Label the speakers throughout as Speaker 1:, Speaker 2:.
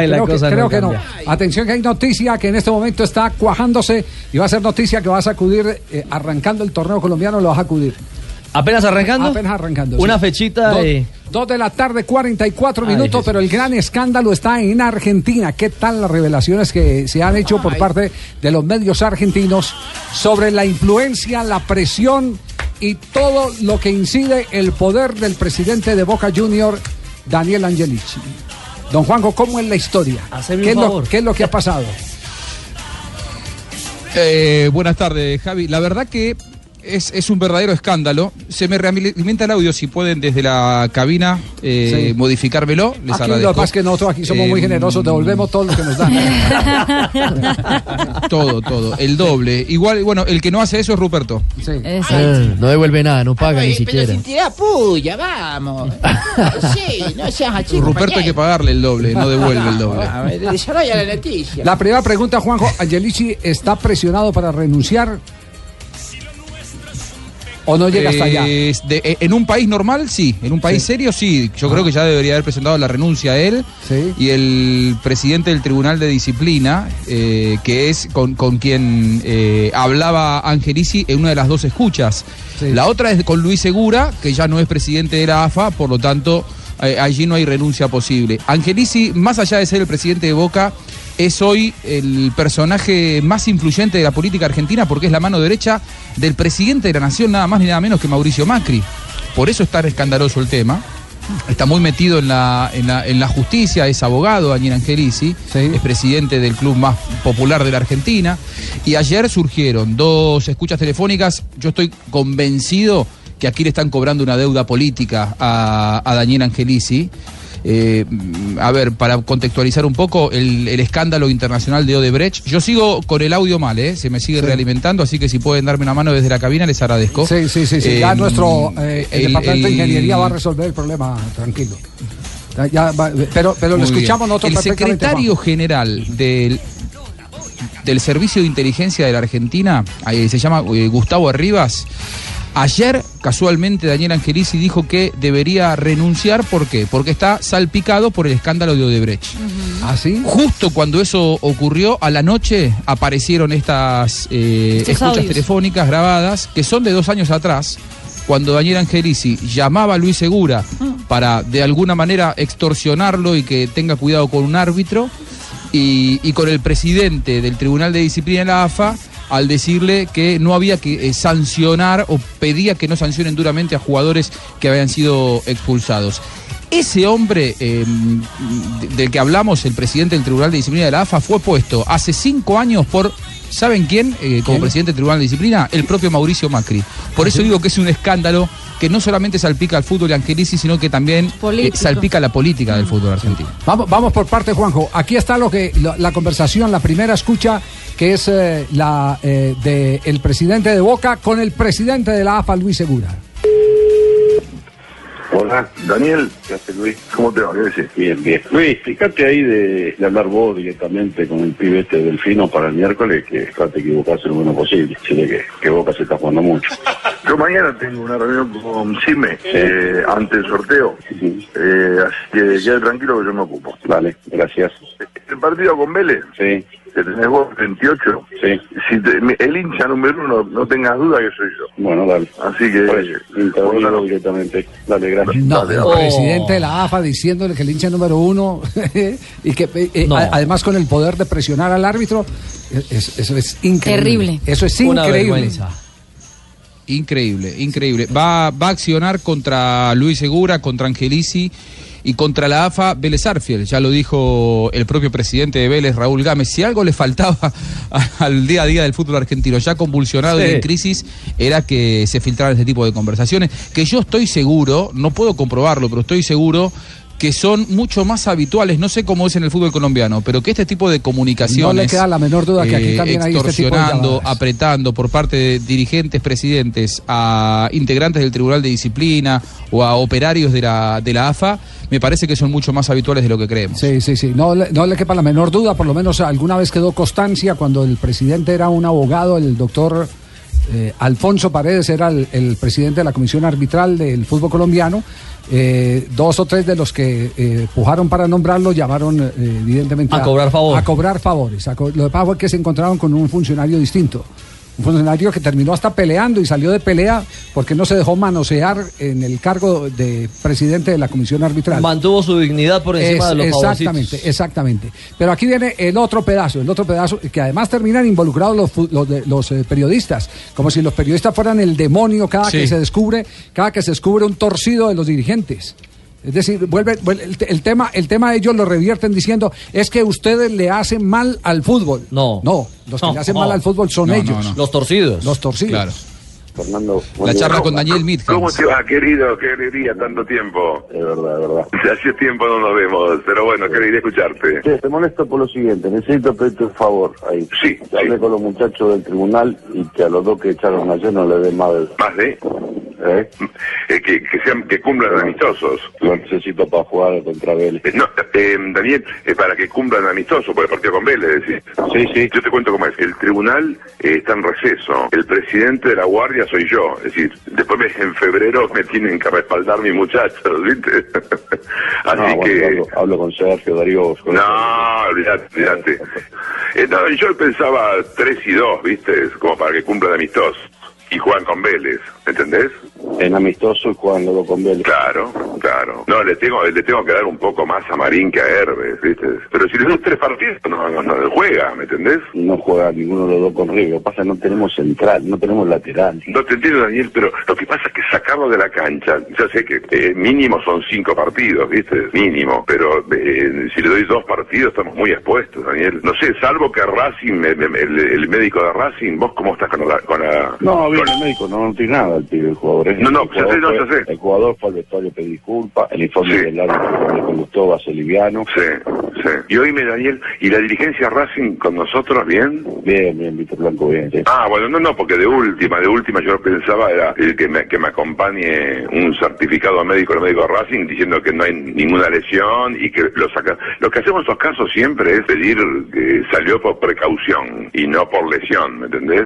Speaker 1: Ay, la
Speaker 2: creo que, creo
Speaker 1: no
Speaker 2: que no.
Speaker 1: cambia.
Speaker 2: Atención que hay noticia que en este momento está cuajándose y va a ser noticia que va a sacudir, eh, arrancando el torneo colombiano, lo va a sacudir.
Speaker 1: ¿Apenas arrancando?
Speaker 2: Apenas arrancando.
Speaker 1: Una
Speaker 2: sí.
Speaker 1: fechita
Speaker 2: Dos,
Speaker 1: de...
Speaker 2: dos de la tarde, 44
Speaker 1: Ay,
Speaker 2: minutos,
Speaker 1: Jesús.
Speaker 2: pero el gran escándalo está en Argentina. ¿Qué tal las revelaciones que se han hecho por parte de los medios argentinos sobre la influencia, la presión y todo lo que incide el poder del presidente de Boca Junior, Daniel Angelici? Don Juanjo, ¿cómo es la historia?
Speaker 1: Haceme
Speaker 2: ¿Qué
Speaker 1: un
Speaker 2: es, lo,
Speaker 1: favor.
Speaker 2: qué es lo que ha pasado?
Speaker 3: Eh, buenas tardes, Javi. La verdad que es, es un verdadero escándalo. Se me realimenta el audio, si pueden desde la cabina eh,
Speaker 2: Sí.
Speaker 3: modificármelo. Les
Speaker 2: Aquí lo que
Speaker 3: agradezco.
Speaker 2: pasa es que nosotros aquí somos muy generosos, devolvemos todo lo que nos dan.
Speaker 3: Todo, todo. El doble. Igual, bueno, el que no hace eso es Ruperto.
Speaker 2: Sí.
Speaker 4: Eh, no devuelve nada, no paga ni
Speaker 5: pero
Speaker 4: siquiera.
Speaker 5: sin tirar puya, vamos. Sí, no seas así.
Speaker 3: Ruperto hay que pagarle el doble, no devuelve el doble.
Speaker 5: A ver, desarrolla la noticia.
Speaker 2: La primera pregunta, Juanjo, Angelici está presionado para renunciar o no llega hasta allá.
Speaker 3: Es de- eh, en un país normal, sí. En un país
Speaker 2: Sí.
Speaker 3: serio, sí. Yo creo que ya debería haber presentado la renuncia a él
Speaker 2: Sí.
Speaker 3: y el presidente del Tribunal de Disciplina, eh, que es con, con quien eh, hablaba Angelici en una de las dos escuchas.
Speaker 2: Sí.
Speaker 3: La otra es con Luis Segura, que ya no es presidente de la AFA, por lo tanto, eh, allí no hay renuncia posible. Angelici, más allá de ser el presidente de Boca, es hoy el personaje más influyente de la política argentina porque es la mano derecha del presidente de la nación, nada más ni nada menos que Mauricio Macri. Por eso es tan escandaloso el tema. Está muy metido en la, en la, en la justicia, es abogado, Daniel Angelici,
Speaker 2: Sí.
Speaker 3: es presidente del club más popular de la Argentina. Y ayer surgieron dos escuchas telefónicas. Yo estoy convencido que aquí le están cobrando una deuda política a, a Daniel Angelici. Eh, a ver, para contextualizar un poco el, el escándalo internacional de Odebrecht. Yo sigo con el audio mal, ¿eh? se me sigue realimentando, así que si pueden darme una mano desde la cabina les agradezco.
Speaker 2: Sí, sí, sí, sí. ya
Speaker 3: Eh,
Speaker 2: nuestro eh, el
Speaker 3: el-
Speaker 2: departamento de ingeniería va a resolver el problema, tranquilo. Ya- va- pero pero lo escuchamos
Speaker 3: bien.
Speaker 2: nosotros
Speaker 3: El secretario general del, del Servicio de Inteligencia de la Argentina, eh, se llama Gustavo Arribas. Ayer, casualmente, Daniel Angelici dijo que debería renunciar. ¿Por qué? Porque está salpicado por el escándalo de Odebrecht.
Speaker 2: ¿Ah, sí?
Speaker 3: Justo cuando eso ocurrió, a la noche aparecieron estas eh, escuchas
Speaker 6: audios.
Speaker 3: telefónicas grabadas, que son de dos años atrás, cuando Daniel Angelici llamaba a Luis Segura para de alguna manera extorsionarlo y que tenga cuidado con un árbitro, y, y con el presidente del Tribunal de Disciplina de la AFA al decirle que no había que eh, sancionar o pedía que no sancionen duramente a jugadores que habían sido expulsados. Ese hombre de- del que hablamos, el presidente del Tribunal de Disciplina de la AFA, fue puesto hace cinco años por, ¿saben quién? Eh, como
Speaker 2: ¿Quién?
Speaker 3: presidente del Tribunal de Disciplina, el propio Mauricio Macri. Por eso digo que es un escándalo que no solamente salpica al fútbol Angelici, sino que también eh, salpica la política del fútbol argentino.
Speaker 2: Vamos, vamos por parte, Juanjo. Aquí está lo que la, la conversación, la primera escucha, que es eh, la eh, de el presidente de Boca con el presidente de la AFA, Luis Segura.
Speaker 7: Hola, Daniel. ¿Qué haces, Luis? ¿Cómo te va? ¿Qué? Bien, bien. Luis, fíjate ahí de, de hablar vos directamente con el pibe este Delfino para el miércoles, que trate de equivocarse lo menos posible. Decirle que, que Boca se está jugando mucho.
Speaker 8: Yo mañana tengo una reunión con Cime eh, ante el sorteo. Eh, así que quede tranquilo que yo me ocupo.
Speaker 7: Vale, gracias.
Speaker 8: El partido con Vélez,
Speaker 7: Sí,
Speaker 8: que tenés vos 28,
Speaker 7: sí.
Speaker 8: si te- el hincha número uno, no tengas duda que soy yo.
Speaker 7: Bueno, dale.
Speaker 8: Así que...
Speaker 7: Eso, intervino directamente. Dale, gracias.
Speaker 2: No,
Speaker 8: Dale,
Speaker 2: el
Speaker 8: dale.
Speaker 2: presidente de la AFA diciéndole que el hincha número uno y que eh, eh,
Speaker 1: No.
Speaker 2: a- además con el poder de presionar al árbitro, es- eso es increíble.
Speaker 6: Terrible.
Speaker 2: Eso es
Speaker 1: Una
Speaker 2: increíble.
Speaker 1: vergüenza.
Speaker 3: Increíble, increíble. Va, va a accionar contra Luis Segura, contra Angelici y contra la AFA Vélez Arfiel. Ya lo dijo el propio presidente de Vélez, Raúl Gámez. Si algo le faltaba al día a día del fútbol argentino, ya convulsionado y en crisis, era que se filtraran este tipo de conversaciones. Que yo estoy seguro, no puedo comprobarlo, pero estoy seguro que son mucho más habituales, no sé cómo es en el fútbol colombiano, pero que este tipo de comunicaciones...
Speaker 2: No le queda la menor duda que aquí también hay este tipo de
Speaker 3: extorsionando, apretando por parte de dirigentes, presidentes a integrantes del Tribunal de Disciplina o a operarios de la, de la AFA, me parece que son mucho más habituales de lo que creemos.
Speaker 2: Sí, sí, sí. No, no le quepa la menor duda, por lo menos alguna vez quedó constancia cuando el presidente era un abogado, el doctor Eh, Alfonso Paredes era el, el presidente de la Comisión Arbitral del Fútbol Colombiano. Eh, dos o tres de los que eh, pujaron para nombrarlo llamaron eh, evidentemente
Speaker 4: A cobrar favor.
Speaker 2: a cobrar favores. A co- lo que pasa fue que se encontraron con un funcionario distinto. Un funcionario que terminó hasta peleando y salió de pelea porque no se dejó manosear en el cargo de presidente de la Comisión Arbitral.
Speaker 4: Mantuvo su dignidad por encima
Speaker 2: Es-
Speaker 4: de los
Speaker 2: exactamente,
Speaker 4: favorcitos.
Speaker 2: exactamente. Pero aquí viene el otro pedazo, el otro pedazo, que además terminan involucrados los, los, los, eh, periodistas, como si los periodistas fueran el demonio cada
Speaker 3: Sí.
Speaker 2: que se descubre, cada que se descubre un torcido de los dirigentes. Es decir, vuelve, vuelve- el, te- el tema, el tema ellos lo revierten diciendo es que ustedes le hacen mal al fútbol.
Speaker 4: No.
Speaker 2: no, los que
Speaker 4: No,
Speaker 2: le hacen
Speaker 4: no.
Speaker 2: mal al fútbol son
Speaker 3: No,
Speaker 2: ellos,
Speaker 3: no.
Speaker 4: Los torcidos.
Speaker 2: los torcidos.
Speaker 3: Claro.
Speaker 7: Fernando.
Speaker 3: La
Speaker 7: día.
Speaker 3: charla con Daniel
Speaker 8: ¿Cómo
Speaker 3: Midhans.
Speaker 8: te va, querido? Qué alegría, tanto tiempo.
Speaker 7: Es verdad, es verdad.
Speaker 8: Hace tiempo no nos vemos, pero bueno, qué alegría escucharte.
Speaker 7: Te molesto por lo siguiente, necesito pedirte un favor ahí.
Speaker 8: Sí,
Speaker 7: Hablé
Speaker 8: sí.
Speaker 7: con los muchachos del tribunal y que a los dos que echaron ayer no le den más de...
Speaker 8: Más de
Speaker 7: ¿Eh?
Speaker 8: eh, que, que sean que cumplan amistosos.
Speaker 7: Lo necesito para jugar contra Vélez.
Speaker 8: Eh, No, eh, Daniel, para que cumplan amistosos por el partido con Vélez, decís.
Speaker 7: Sí, sí.
Speaker 8: Yo te cuento cómo es. El tribunal está en receso. El presidente de la guardia soy yo. Es decir, después en febrero me tienen que respaldar mis muchachos, ¿viste? Así
Speaker 7: No, bueno,
Speaker 8: que...
Speaker 7: hablo, hablo con Sergio Darío. con-
Speaker 8: No, olvidate, olvidate. No, yo pensaba 3 y 2, ¿viste? Como para que cumplan amistosos. Y juegan con Vélez, ¿entendés?
Speaker 7: En amistoso y juegan los dos con Vélez.
Speaker 8: Claro, claro. No, le tengo, le tengo que dar un poco más a Marín que a Herbes, ¿viste? Pero si le doy tres partidos, no, no, no juega, ¿me entendés?
Speaker 7: No juega ninguno de los dos con River. Lo que pasa es que no tenemos central, no tenemos lateral.
Speaker 8: No te entiendo, Daniel, pero lo que pasa es que sacarlo de la cancha, ya sé que eh, mínimo son cinco partidos, ¿viste? Mínimo, pero eh, si le doy dos partidos estamos muy expuestos, Daniel. No sé, salvo que Racing, me- me- el, el médico de Racing, ¿vos cómo estás con la... Con la
Speaker 7: No, bien,
Speaker 8: con-
Speaker 7: el médico no, no tiene nada el pibe, el jugador. ¿Eh?
Speaker 8: No, no, ya sé, no,
Speaker 7: fue-
Speaker 8: ya sé.
Speaker 7: El jugador fue al vestuario pedir disculpas, el informe
Speaker 8: Sí.
Speaker 7: del árbitro que conductó va a ser liviano.
Speaker 8: Sí, sí. Y oíme, Daniel, ¿y la dirigencia Racing con nosotros bien?
Speaker 7: Bien, bien, Víctor Blanco, bien. sí.
Speaker 8: Ah, bueno, no, no, porque de última, de última yo pensaba era eh, que me, que me acompañe un certificado médico, el médico Racing, diciendo que no hay ninguna lesión y que lo saca. Lo que hacemos en estos casos siempre es pedir que salió por precaución y no por lesión, ¿me entendés?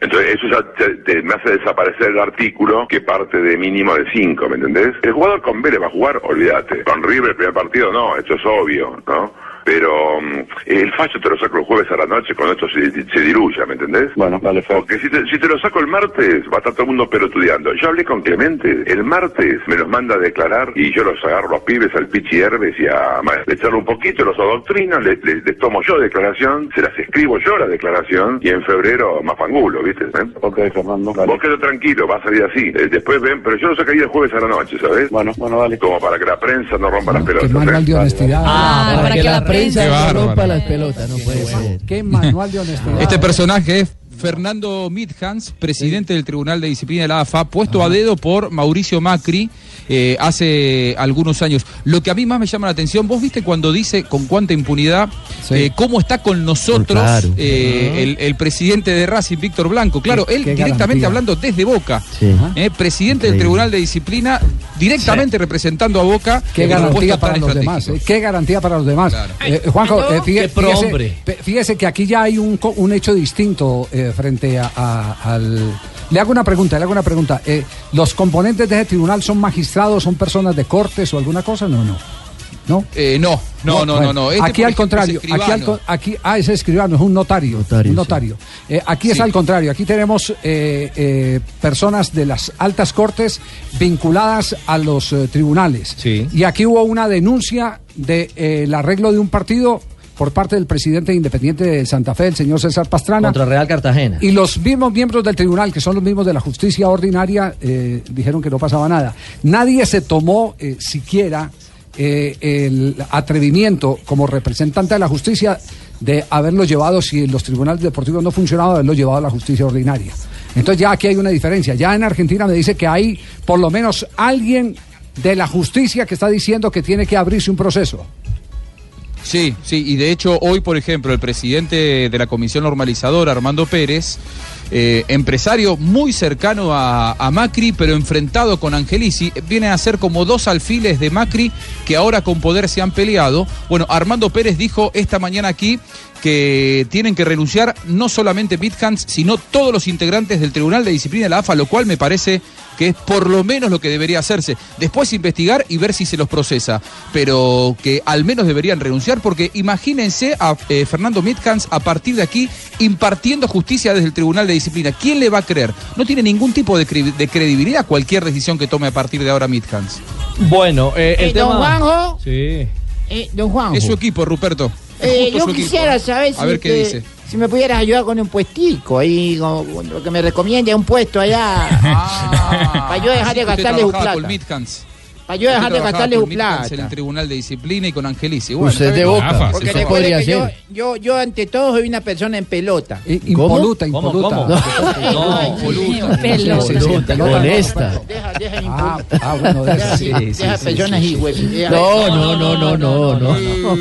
Speaker 8: Entonces eso ya te, te- me hace desaparecer el artículo que parte de mínimo de 5, ¿me entendés? El jugador con Vélez va a jugar, olvídate. Con River el primer partido no, esto es obvio, ¿no? Pero mm, el fallo te lo saco el jueves a la noche cuando esto se, se diluya, ¿me entendés?
Speaker 7: Bueno, dale, Fer.
Speaker 8: Porque si te, si te lo saco el martes, va a estar todo el mundo pelotudeando. Yo hablé con Clemente, el martes me los manda a declarar y yo los agarro a los pibes, al Pichi Herbes y a le charlo un poquito, los adoctrino, les, les- les tomo yo declaración, se las escribo yo la declaración y en febrero más pangulo, ¿viste? ¿Eh?
Speaker 7: Ok, Fernando, dale.
Speaker 8: Vos quedo tranquilo, va a salir así. Eh, después ven, pero yo lo sacaría el jueves a la noche, ¿sabes?
Speaker 7: Bueno, bueno, dale.
Speaker 8: Como para que la prensa no rompa las
Speaker 2: Qué
Speaker 8: pelotas.
Speaker 2: manual
Speaker 8: ¿eh?
Speaker 2: de honestidad.
Speaker 4: Ah, para, que, la prensa
Speaker 3: Qué
Speaker 4: no
Speaker 3: bárbaro.
Speaker 4: rompa las pelotas, no puede ser.
Speaker 2: Qué manual de honestidad.
Speaker 3: Este personaje es Fernando Midhans, presidente del Tribunal de Disciplina de la AFA, puesto a dedo por Mauricio Macri eh, hace algunos años. Lo que a mí más me llama la atención, vos viste cuando dice con cuánta impunidad,
Speaker 2: Sí.
Speaker 3: eh, cómo está con nosotros
Speaker 4: Claro.
Speaker 3: eh, el, el presidente de Racing, Víctor Blanco. Claro,
Speaker 2: Qué-
Speaker 3: él
Speaker 2: qué
Speaker 3: directamente
Speaker 2: garantía.
Speaker 3: hablando desde Boca,
Speaker 4: Sí.
Speaker 3: eh, presidente del. Tribunal de Disciplina, directamente representando a Boca.
Speaker 2: Qué garantía para los demás, eh, qué garantía para los demás.
Speaker 3: Claro.
Speaker 2: Eh, Juanjo, eh, fíjese, fíjese-
Speaker 4: hombre.
Speaker 2: pe- fíjese que aquí ya hay un, hecho distinto eh, frente a, a- al... Le hago una pregunta, le hago una pregunta. Eh, ¿Los componentes de ese tribunal son magistrados, son personas de cortes o alguna cosa? No, no. ¿No?
Speaker 3: Eh, no, no, no,
Speaker 2: bueno,
Speaker 3: no, no. Este,
Speaker 2: aquí al
Speaker 3: ejemplo,
Speaker 2: contrario,
Speaker 3: es
Speaker 2: aquí, al, aquí, ah, ese escribano es un notario,
Speaker 4: Notario,
Speaker 2: un
Speaker 4: sí.
Speaker 2: notario. Eh, aquí es al contrario, aquí tenemos eh, eh, personas de las altas cortes vinculadas a los eh, tribunales.
Speaker 3: Sí.
Speaker 2: Y aquí hubo una denuncia del de, eh, el arreglo de un partido por parte del presidente independiente de Santa Fe, el señor César Pastrana.
Speaker 4: Contra Real Cartagena.
Speaker 2: Y los mismos miembros del tribunal, que son los mismos de la justicia ordinaria, eh, dijeron que no pasaba nada. Nadie se tomó eh, siquiera eh, el atrevimiento como representante de la justicia de haberlo llevado, si los tribunales deportivos no funcionaban, haberlo llevado a la justicia ordinaria. Entonces ya aquí hay una diferencia. Ya en Argentina me dice que hay por lo menos alguien de la justicia que está diciendo que tiene que abrirse un proceso.
Speaker 3: Sí, sí, y de hecho hoy, por ejemplo, el presidente de la Comisión Normalizadora, Armando Pérez, eh, empresario muy cercano a, a Macri, pero enfrentado con Angelici. Viene a ser como dos alfiles de Macri que ahora con poder se han peleado. Bueno, Armando Pérez dijo esta mañana aquí que tienen que renunciar no solamente Bithans, sino todos los integrantes del Tribunal de Disciplina de la AFA, lo cual me parece que es por lo menos lo que debería hacerse. Después investigar y ver si se los procesa, pero que al menos deberían renunciar, porque imagínense a eh, Fernando Bithans a partir de aquí impartiendo justicia desde el Tribunal de Disciplina. ¿Quién le va a creer? No tiene ningún tipo de, cre- de credibilidad cualquier decisión que tome a partir de ahora Bithans.
Speaker 4: Bueno, eh, el
Speaker 5: don
Speaker 4: tema...
Speaker 5: Juanjo,
Speaker 4: Sí.
Speaker 5: Eh, don Juanjo.
Speaker 3: Es su equipo, Ruperto.
Speaker 5: Eh, yo
Speaker 3: equipo,
Speaker 5: quisiera
Speaker 3: ¿eh?
Speaker 5: saber si,
Speaker 3: A ver qué
Speaker 5: te-
Speaker 3: dice.
Speaker 5: si me pudieras ayudar con un puestico ahí, con, lo que me recomiende un puesto allá.
Speaker 3: Ah,
Speaker 5: Para yo dejar de gastarle
Speaker 3: trabajaba
Speaker 5: plata. Para yo dejar de gastarle su
Speaker 3: Midcans En el
Speaker 5: plata.
Speaker 3: Tribunal de Disciplina y con Angelici. Bueno,
Speaker 4: Usted de boca.
Speaker 1: Rafa,
Speaker 5: Porque
Speaker 4: Usted
Speaker 5: recuerde
Speaker 4: podría
Speaker 5: que yo,
Speaker 4: ser.
Speaker 5: yo, yo ante todo soy una persona en pelota.
Speaker 4: ¿Cómo?
Speaker 2: Impoluta,
Speaker 4: ¿Cómo,
Speaker 2: impoluta.
Speaker 4: cómo?
Speaker 5: No,
Speaker 3: impoluta.
Speaker 6: Pelota.
Speaker 4: molesta.
Speaker 2: no,
Speaker 5: Deja, deja
Speaker 2: Ah, ah, bueno,
Speaker 5: personas y deja-
Speaker 4: No, no, no, no, no, no.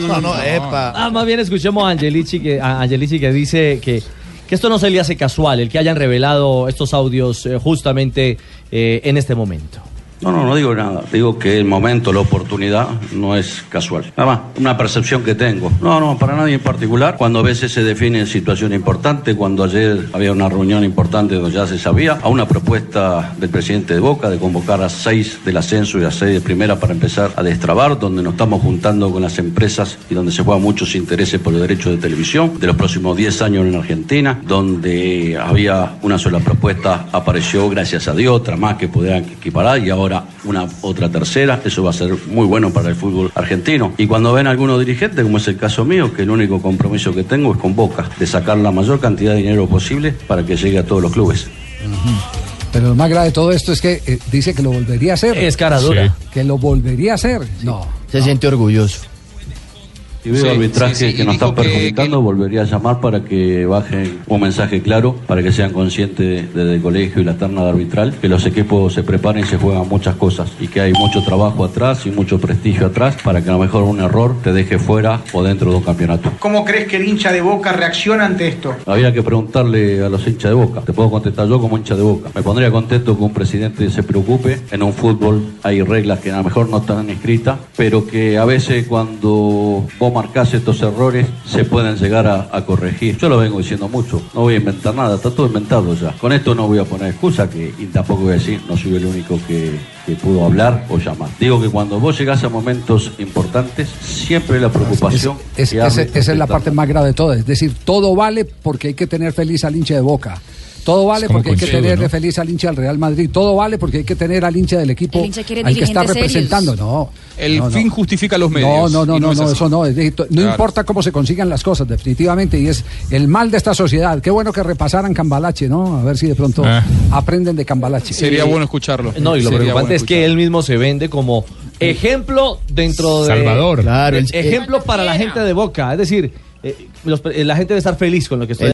Speaker 1: No, no, epa.
Speaker 4: Ah, más bien escuchemos a Angelici que, a Angelici que dice que, que esto no se le hace casual, el que hayan revelado estos audios eh, justamente eh, en este momento.
Speaker 9: No, no, no digo nada. Digo que el momento, la oportunidad no es casual. Nada más, una percepción que tengo. No, no, para nadie en particular. Cuando a veces se define situación importante, cuando ayer había una reunión importante donde ya se sabía, a una propuesta del presidente de Boca de convocar a seis del ascenso y a seis de primera para empezar a destrabar, donde nos estamos juntando con las empresas y donde se juegan muchos intereses por los derechos de televisión de los próximos 10 años en Argentina, donde había una sola propuesta, apareció gracias a Dios, otra más que podrían equiparar y ahora una otra tercera, eso va a ser muy bueno para el fútbol argentino. Y cuando ven algunos dirigentes, como es el caso mío, que el único compromiso que tengo es con Boca, de sacar la mayor cantidad de dinero posible para que llegue a todos los clubes.
Speaker 2: Pero lo más grave de todo esto es que eh, dice que lo volvería a hacer.
Speaker 4: Es cara dura.
Speaker 2: Que lo volvería a hacer. No.
Speaker 4: Se siente orgulloso.
Speaker 9: Si veo
Speaker 3: Sí,
Speaker 9: arbitraje
Speaker 3: sí, sí,
Speaker 9: que
Speaker 3: y
Speaker 9: nos están
Speaker 3: que-
Speaker 9: perjudicando, volvería a llamar para que bajen un mensaje claro, para que sean conscientes desde el colegio y la terna de arbitral, que los equipos se preparen y se juegan muchas cosas, y que hay mucho trabajo atrás y mucho prestigio atrás, para que a lo mejor un error te deje fuera o dentro de un campeonato.
Speaker 10: ¿Cómo crees que el hincha de Boca reacciona ante esto?
Speaker 9: Había que preguntarle a los hinchas de Boca. Te puedo contestar yo como hincha de Boca. Me pondría contento que un presidente se preocupe. En un fútbol hay reglas que a lo mejor no están escritas, pero que a veces cuando vos marcás estos errores se pueden llegar a, a corregir. Yo lo vengo diciendo mucho. No voy a inventar nada. Está todo inventado ya. Con esto no voy a poner excusa que, y tampoco voy a decir no soy el único que, que pudo hablar o llamar. Digo que cuando vos llegás a momentos importantes, siempre la preocupación...
Speaker 2: Es-
Speaker 9: que
Speaker 2: ese-
Speaker 9: hable
Speaker 2: esa es la parte más grave de todo. Es decir, todo vale porque hay que tener feliz al hincha de Boca. Todo vale
Speaker 1: Es
Speaker 2: porque hay que tener
Speaker 1: ¿no?
Speaker 2: feliz al hincha del Real Madrid. Todo vale porque hay que tener al hincha del equipo
Speaker 6: hincha
Speaker 2: al que está representando.
Speaker 6: serios.
Speaker 2: No.
Speaker 3: El
Speaker 2: no, no.
Speaker 3: fin justifica los medios.
Speaker 2: no, no, no,
Speaker 3: es
Speaker 2: no,
Speaker 3: así.
Speaker 2: eso no. Es no
Speaker 3: Claro.
Speaker 2: importa cómo se consigan las cosas, definitivamente. Y es el mal de esta sociedad. Qué bueno que repasaran Cambalache, ¿no? A ver si de pronto
Speaker 1: Ah.
Speaker 2: aprenden de Cambalache.
Speaker 3: Sería bueno escucharlo.
Speaker 4: No, y lo
Speaker 3: Sería
Speaker 4: preocupante
Speaker 3: bueno
Speaker 4: es que él mismo se vende como ejemplo dentro de...
Speaker 1: Salvador.
Speaker 4: Claro,
Speaker 5: el-
Speaker 4: ejemplo para la gente de Boca. Es decir, eh, los- eh, la gente debe estar feliz con lo que estoy